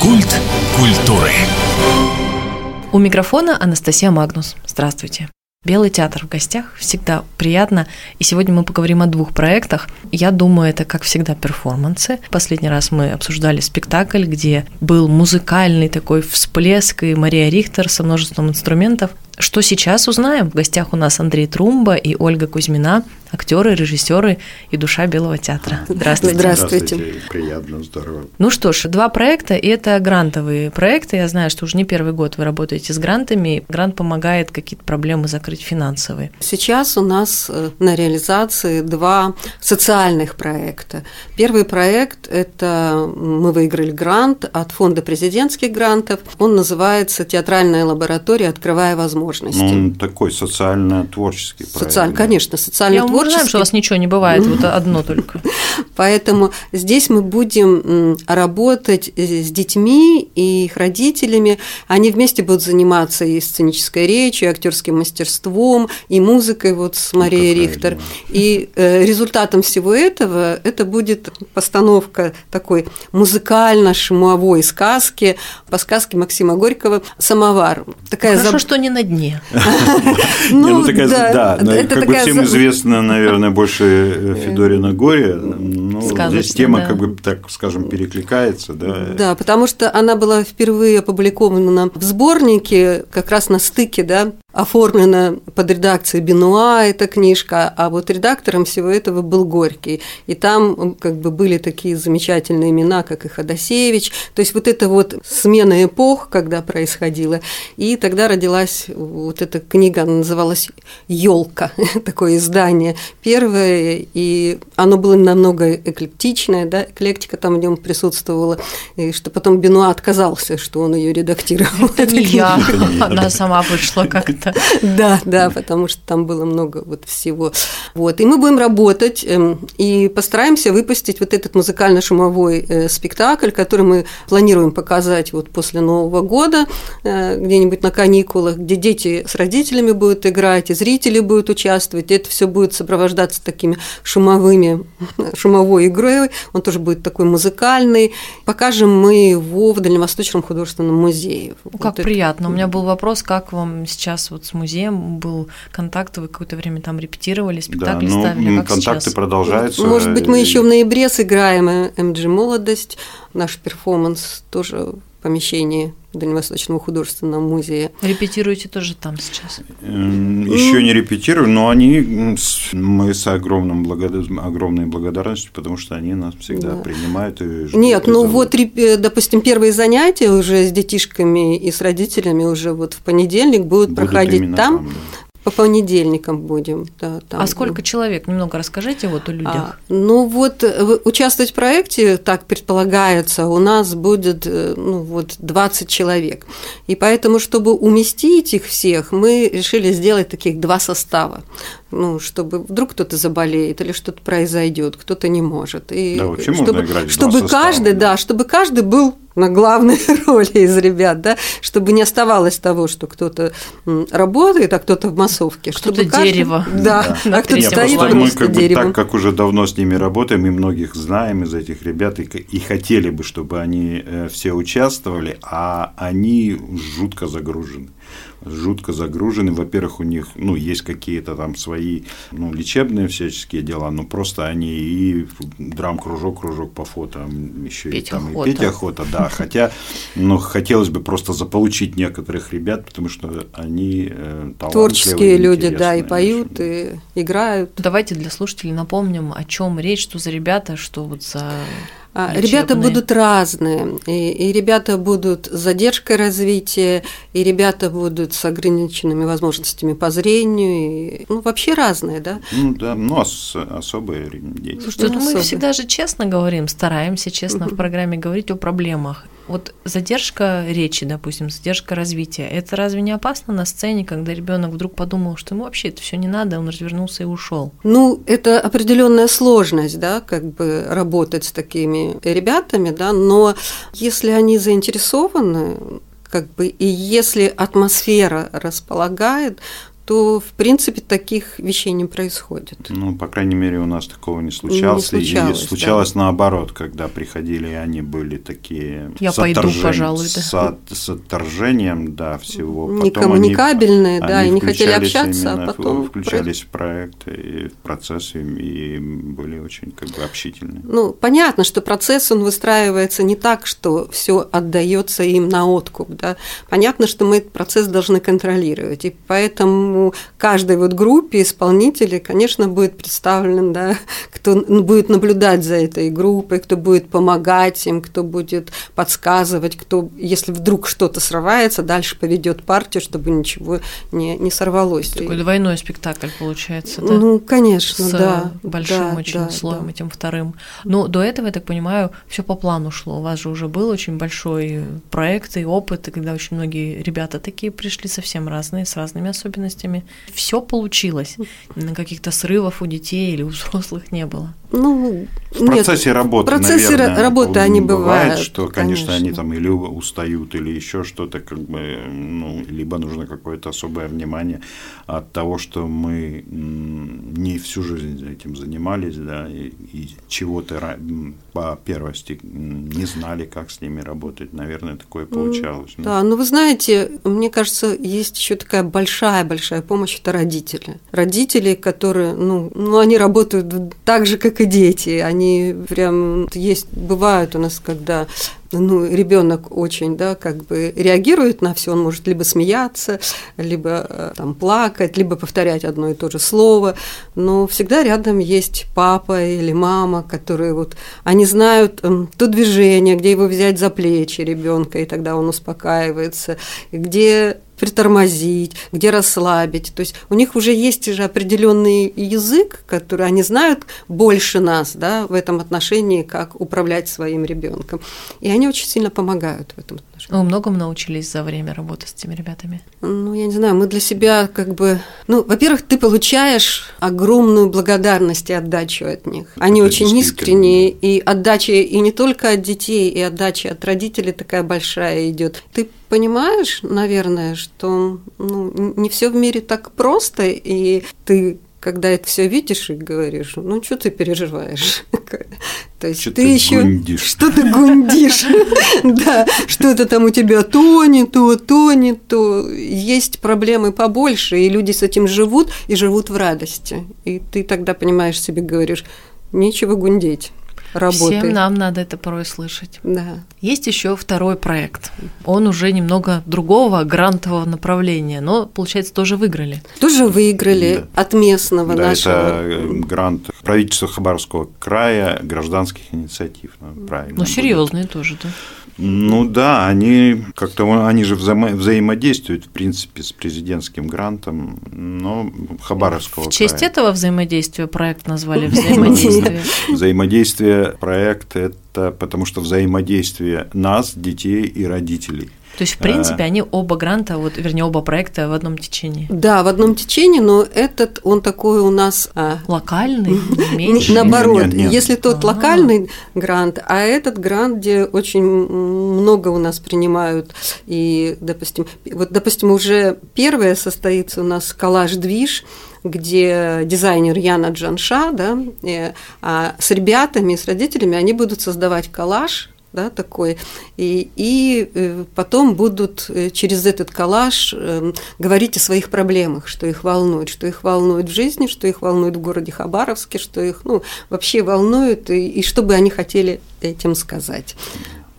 Культ культуры. У микрофона Анастасия Магнус. Здравствуйте. Белый театр в гостях всегда приятно. И сегодня мы поговорим о двух проектах. Я думаю, это, как всегда, перформансы. Последний раз мы обсуждали спектакль, где был музыкальный такой всплеск, и Мария Рихтер со множеством инструментов. Что сейчас узнаем? В гостях у нас Андрей Трумба и Ольга Кузьмина, актеры, режиссеры и душа Белого театра. Здравствуйте. Здравствуйте. Здравствуйте. Приятно, здорово. Ну что ж, два проекта, и это грантовые проекты. Я знаю, что уже не первый год вы работаете с грантами. Грант помогает какие-то проблемы закрыть финансовые. Сейчас у нас э, на реализации два социальных проекта. Первый проект – это мы выиграли грант от Фонда президентских грантов. Он называется «Театральная лаборатория. Открывая возможности» возможности. Ну, он такой социально-творческий проект. Социально, конечно, социально-творческий. Я знаем, что у вас ничего не бывает, вот одно только. Поэтому здесь мы будем работать с детьми и их родителями. Они вместе будут заниматься и сценической речью, и актерским мастерством, и музыкой вот с Марией ну, Рихтер. И э, результатом всего этого это будет постановка такой музыкально-шумовой сказки по сказке Максима Горького «Самовар». Такая Хорошо, заб... что не на дне дне. Ну, такая, да, как бы всем известно, наверное, больше э, Федорина горе. Ну, здесь тема, как бы, так скажем, перекликается, да. Да, потому что она была впервые опубликована в сборнике как раз на стыке, да, оформлена под редакцией Бенуа эта книжка, а вот редактором всего этого был Горький. И там как бы были такие замечательные имена, как и Ходосевич. То есть вот это вот смена эпох, когда происходила. И тогда родилась вот эта книга, она называлась «Елка», такое издание первое, и оно было намного эклектичное, да, эклектика там в нем присутствовала, и что потом Бенуа отказался, что он ее редактировал. Это не я, она сама вышла как-то это. Да, да, потому что там было много вот всего. Вот. И мы будем работать эм, и постараемся выпустить вот этот музыкально-шумовой э, спектакль, который мы планируем показать вот после Нового года, э, где-нибудь на каникулах, где дети с родителями будут играть, и зрители будут участвовать. Это все будет сопровождаться такими шумовыми, шумовой игрой. Он тоже будет такой музыкальный. Покажем мы его в Дальневосточном художественном музее. Как вот приятно. Это. У меня был вопрос, как вам сейчас вот с музеем был контакт, вы какое-то время там репетировали, спектакли да, ну, ставили, как контакты сейчас? продолжаются. Может быть, мы еще в ноябре сыграем МГ «Молодость», наш перформанс тоже в помещении Дальневосточного художественного музея. Репетируете тоже там сейчас? Еще не репетирую, но они мы с огромным благод... огромной благодарностью, потому что они нас всегда да. принимают и ждут. Нет, ну вот, допустим, первые занятия уже с детишками и с родителями уже вот в понедельник будут, будут проходить там. там да. По понедельникам будем. Да, там. А сколько человек? Немного расскажите вот о людях. А, ну вот э, участвовать в проекте, так предполагается, у нас будет э, ну, вот 20 человек. И поэтому, чтобы уместить их всех, мы решили сделать таких два состава ну, чтобы вдруг кто-то заболеет или что-то произойдет, кто-то не может. И да, вообще чтобы, можно играть чтобы каждый, да, чтобы каждый был на главной роли из ребят, да, чтобы не оставалось того, что кто-то работает, а кто-то в массовке. Кто-то дерево. Да, да. а кто-то стоит мы как бы, так как уже давно с ними работаем, и многих знаем из этих ребят, и, и хотели бы, чтобы они э, все участвовали, а они жутко загружены жутко загружены. Во-первых, у них ну, есть какие-то там свои ну, лечебные всяческие дела, но просто они и драм-кружок, кружок по фото, еще петь и, там, охота. и петь охота, да. Хотя ну, хотелось бы просто заполучить некоторых ребят, потому что они э, Творческие люди, да, и поют, и играют. Давайте для слушателей напомним, о чем речь, что за ребята, что вот за а, ребята будут разные, и, и ребята будут с задержкой развития, и ребята будут с ограниченными возможностями по зрению, и, ну вообще разные, да? Ну да, ну ос- особые дети. Слушайте, ну, мы всегда же честно говорим, стараемся честно в программе говорить о проблемах. Вот задержка речи, допустим, задержка развития, это разве не опасно на сцене, когда ребенок вдруг подумал, что ему вообще это все не надо, он развернулся и ушел? Ну, это определенная сложность, да, как бы работать с такими ребятами, да, но если они заинтересованы, как бы, и если атмосфера располагает, то, в принципе, таких вещей не происходит. Ну, по крайней мере, у нас такого не случалось. Не случалось, и случалось да. наоборот, когда приходили, они были такие Я с, пойду, отторжен... пожалуй, да. с, от... с отторжением да, всего. Некоммуникабельные, да, они и не хотели общаться, а потом… Включались в проект и в процесс, и были очень как бы общительные. Ну, понятно, что процесс, он выстраивается не так, что все отдается им на откуп, да. Понятно, что мы этот процесс должны контролировать, и поэтому каждой вот группе исполнителей, конечно, будет представлен, да, кто будет наблюдать за этой группой, кто будет помогать им, кто будет подсказывать, кто, если вдруг что-то срывается, дальше поведет партию, чтобы ничего не, не сорвалось. Такой двойной спектакль получается, да? Ну, конечно, С да. большим да, очень да, слоем да. этим вторым. Но до этого, я так понимаю, все по плану шло. У вас же уже был очень большой проект и опыт, и когда очень многие ребята такие пришли совсем разные, с разными особенностями. Все получилось. Каких-то срывов у детей или у взрослых не было. Ну, в процессе нет, работы, в процессе наверное, работы они бывает, бывают, что, конечно, конечно, они там или устают, или еще что-то, как бы, ну, либо нужно какое-то особое внимание от того, что мы не всю жизнь этим занимались, да, и, и чего-то по первости не знали, как с ними работать, наверное, такое получалось. Да, но вы знаете, мне кажется, есть еще такая большая-большая помощь, это родители. Родители, которые, ну, ну, они работают так же, как и дети, они прям есть, бывают у нас, когда ну, ребенок очень, да, как бы реагирует на все, он может либо смеяться, либо э, там плакать, либо повторять одно и то же слово, но всегда рядом есть папа или мама, которые вот, они знают эм, то движение, где его взять за плечи ребенка, и тогда он успокаивается, где притормозить, где расслабить. То есть у них уже есть уже определенный язык, который они знают больше нас да, в этом отношении, как управлять своим ребенком. И они очень сильно помогают в этом отношении. Вы многому научились за время работы с этими ребятами? Ну, я не знаю, мы для себя как бы... Ну, во-первых, ты получаешь огромную благодарность и отдачу от них. Они Это очень искренние, и отдача и не только от детей, и отдача от родителей такая большая идет. Ты понимаешь, наверное, что ну, не все в мире так просто, и ты когда это все видишь и говоришь, ну что ты переживаешь? То есть что ты еще что ты гундишь, да, что-то там у тебя то не то, то не то. Есть проблемы побольше, и люди с этим живут и живут в радости. И ты тогда понимаешь себе, говоришь, нечего гундеть работы. Всем нам надо это порой слышать. Да. Есть еще второй проект. Он уже немного другого грантового направления, но, получается, тоже выиграли. Тоже выиграли да. от местного да, нашего. Это э, грант правительства Хабаровского края гражданских инициатив. Ну, правильно. Ну, серьезные тоже, да. Ну да, они как-то они же взаимо взаимодействуют, в принципе, с президентским грантом, но Хабаровского. В честь края. этого взаимодействия проект назвали взаимодействие. Взаимодействие проект это потому что взаимодействие нас, детей и родителей. То есть, в принципе, они оба гранта, вот, вернее, оба проекта в одном течении. Да, в одном течении, но этот, он такой у нас… А, локальный, меньше? Наоборот, нет, нет. если тот А-а-а. локальный грант, а этот грант, где очень много у нас принимают, и, допустим, вот, допустим, уже первое состоится у нас коллаж-движ, где дизайнер Яна Джанша, да, и, а с ребятами, с родителями они будут создавать коллаж, да, такой, и, и э, потом будут э, через этот коллаж эм, говорить о своих проблемах, что их волнует, что их волнует в жизни, что их волнует в городе Хабаровске, что их ну, вообще волнует, и, и что бы они хотели этим сказать.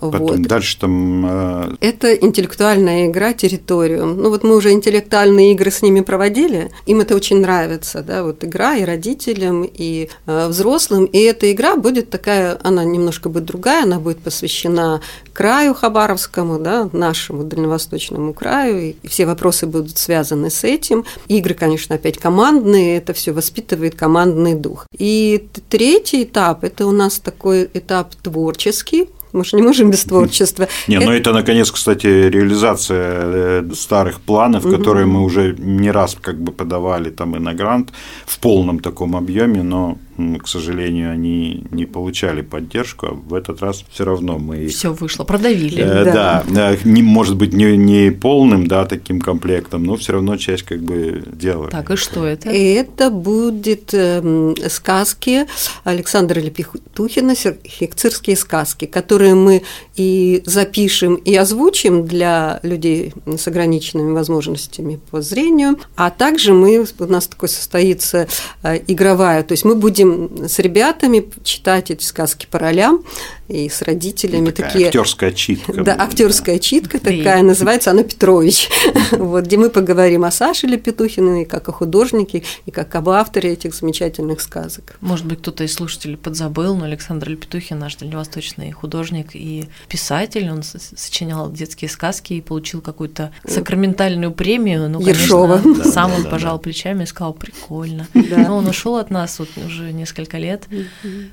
Потом вот. дальше там... Э... Это интеллектуальная игра «Территориум». Ну вот мы уже интеллектуальные игры с ними проводили, им это очень нравится, да, вот игра и родителям, и э, взрослым, и эта игра будет такая, она немножко будет другая, она будет посвящена краю Хабаровскому, да, нашему дальневосточному краю, и все вопросы будут связаны с этим. Игры, конечно, опять командные, это все воспитывает командный дух. И третий этап – это у нас такой этап творческий, мы же не можем без творчества. Не, ну это, наконец, кстати, реализация э, старых планов, которые мы уже не раз как бы подавали там и на грант в полном таком объеме, но к сожалению, они не получали поддержку, а в этот раз все равно мы их... Все вышло, продавили. Э, да, да не, может быть, не, не полным, да, таким комплектом, но все равно часть как бы делали. Так, и что это? Это будет э, сказки Александра Лепихтухина, хекцирские сказки, которые мы и запишем, и озвучим для людей с ограниченными возможностями по зрению, а также мы, у нас такой состоится э, игровая, то есть мы будем с ребятами читать эти сказки по ролям, и с родителями ну, такая такие. Актерская читка. Да, актерская читка такая, называется она Петрович. вот, где мы поговорим о Саше Лепетухиной, как о художнике, и как об авторе этих замечательных сказок. Может быть, кто-то из слушателей подзабыл, но Александр Лепетухин наш дальневосточный художник и писатель. Он сочинял детские сказки и получил какую-то сакраментальную премию. Ну, Ершова. конечно, да, сам да, он да, пожал да. плечами и сказал, прикольно. Да. Но он ушел от нас вот уже несколько лет,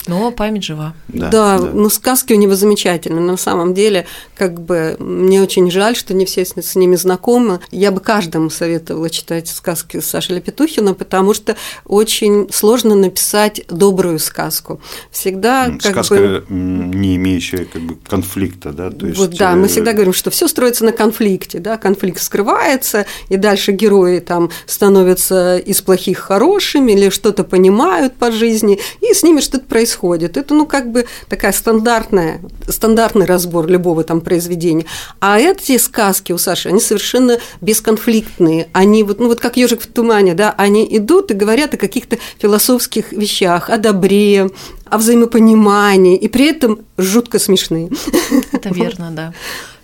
но память жива. Да, да, да. ну сказки у него замечательные. На самом деле, как бы мне очень жаль, что не все с, ними знакомы. Я бы каждому советовала читать сказки Саши Лепетухина, потому что очень сложно написать добрую сказку. Всегда как сказка, бы... не имеющая как бы конфликта, да? То есть... Вот да, мы э, всегда говорим, что все строится на конфликте, да, конфликт скрывается, и дальше герои там становятся из плохих хорошими или что-то понимают по жизни, и с ними что-то происходит. Это, ну, как бы такая стандартная стандартная, стандартный разбор любого там произведения. А эти сказки у Саши, они совершенно бесконфликтные. Они вот, ну вот как ежик в тумане, да, они идут и говорят о каких-то философских вещах, о добре, о взаимопонимании, и при этом жутко смешные. Это верно, да.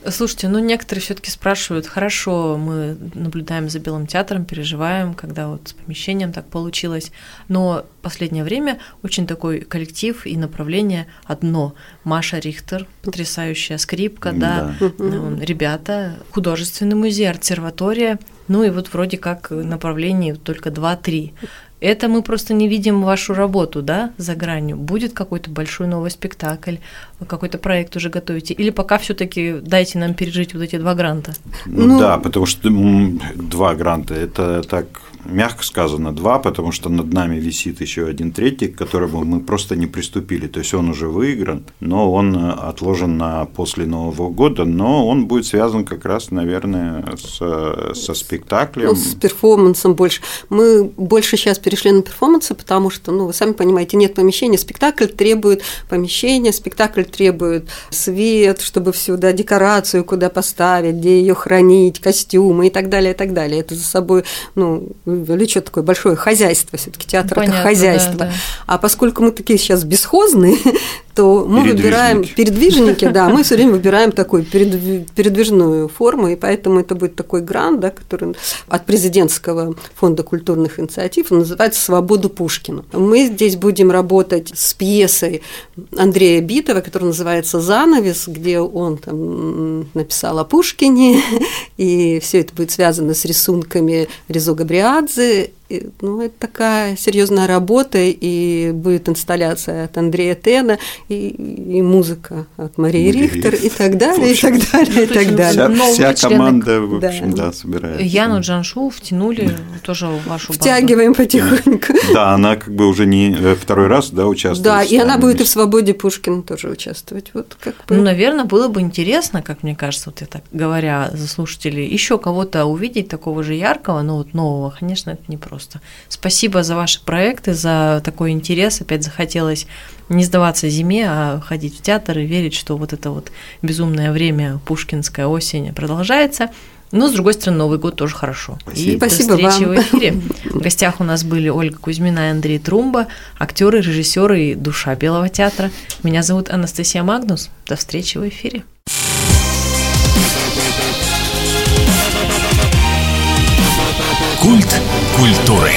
Слушайте, ну некоторые все-таки спрашивают, хорошо, мы наблюдаем за Белым театром, переживаем, когда вот с помещением так получилось, но последнее время очень такой коллектив и направление одно. Маша Рихтер, потрясающая скрипка, да, да. ребята, художественный музей, обсерватория, ну и вот вроде как направлений только два-три. Это мы просто не видим вашу работу, да, за гранью. Будет какой-то большой новый спектакль, какой-то проект уже готовите? Или пока все таки дайте нам пережить вот эти два гранта? Ну, ну да, потому что два гранта – это так мягко сказано, два, потому что над нами висит еще один третий, к которому мы просто не приступили. То есть он уже выигран, но он э, отложен на после Нового года, но он будет связан как раз, наверное, с, со спектаклем. Ну, с перформансом больше. Мы больше сейчас перешли на перформансы, потому что, ну, вы сами понимаете, нет помещения, спектакль требует помещения, спектакль требует свет, чтобы сюда декорацию куда поставить, где ее хранить, костюмы и так далее, и так далее. Это за собой, ну, влечет такое большое хозяйство, все-таки театр Понятно, это хозяйство. Да, да. А поскольку мы такие сейчас бесхозные, то мы выбираем передвижники, да, мы все время выбираем такую передвижную форму, и поэтому это будет такой грант, да, который от президентского фонда культурных инициатив называется «Свободу Пушкину». Мы здесь будем работать с пьесой Андрея Битова, которая называется «Занавес», где он там написал о Пушкине, и все это будет связано с рисунками Резо ず ну, это такая серьезная работа, и будет инсталляция от Андрея Тена, и, и музыка от Марии Мария Рихтер, и так далее, общем, и так далее, и так далее. Вся, вся команда, в общем, да, да собирается. Яну Джаншу втянули тоже в вашу Втягиваем потихоньку. Да, она как бы уже не э, второй раз, да, участвует. Да, и она будет и в «Свободе Пушкина» тоже участвовать. Вот как бы. Ну, наверное, было бы интересно, как мне кажется, вот я так говоря за слушателей, еще кого-то увидеть такого же яркого, но вот нового, конечно, это не просто просто. Спасибо за ваши проекты, за такой интерес. Опять захотелось не сдаваться зиме, а ходить в театр и верить, что вот это вот безумное время, пушкинская осень продолжается. Но, с другой стороны, Новый год тоже хорошо. Спасибо. И Спасибо до встречи вам. в эфире. В гостях у нас были Ольга Кузьмина и Андрей Трумба, актеры, режиссеры и душа Белого театра. Меня зовут Анастасия Магнус. До встречи в эфире. Культуры.